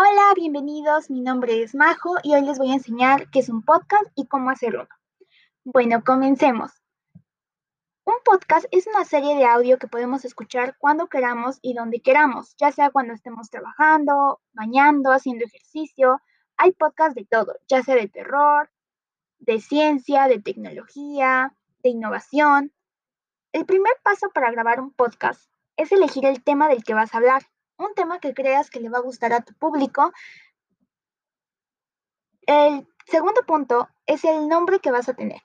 Hola, bienvenidos. Mi nombre es Majo y hoy les voy a enseñar qué es un podcast y cómo hacer uno. Bueno, comencemos. Un podcast es una serie de audio que podemos escuchar cuando queramos y donde queramos, ya sea cuando estemos trabajando, bañando, haciendo ejercicio. Hay podcasts de todo, ya sea de terror, de ciencia, de tecnología, de innovación. El primer paso para grabar un podcast es elegir el tema del que vas a hablar un tema que creas que le va a gustar a tu público. El segundo punto es el nombre que vas a tener.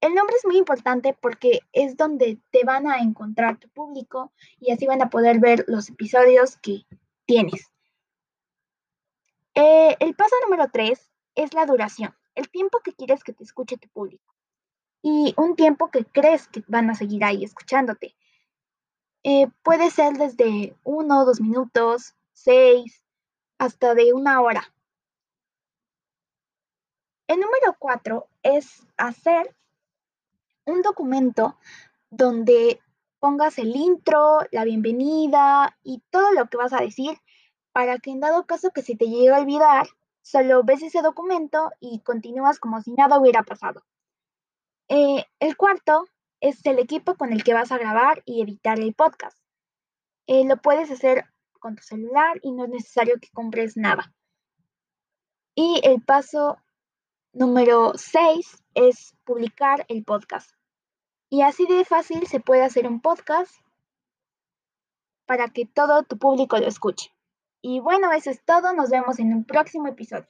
El nombre es muy importante porque es donde te van a encontrar tu público y así van a poder ver los episodios que tienes. Eh, el paso número tres es la duración, el tiempo que quieres que te escuche tu público y un tiempo que crees que van a seguir ahí escuchándote. Eh, puede ser desde uno, dos minutos, seis, hasta de una hora. El número cuatro es hacer un documento donde pongas el intro, la bienvenida y todo lo que vas a decir para que en dado caso que se te llegue a olvidar, solo ves ese documento y continúas como si nada hubiera pasado. Eh, el cuarto es el equipo con el que vas a grabar y editar el podcast. Eh, lo puedes hacer con tu celular y no es necesario que compres nada. Y el paso número 6 es publicar el podcast. Y así de fácil se puede hacer un podcast para que todo tu público lo escuche. Y bueno, eso es todo. Nos vemos en un próximo episodio.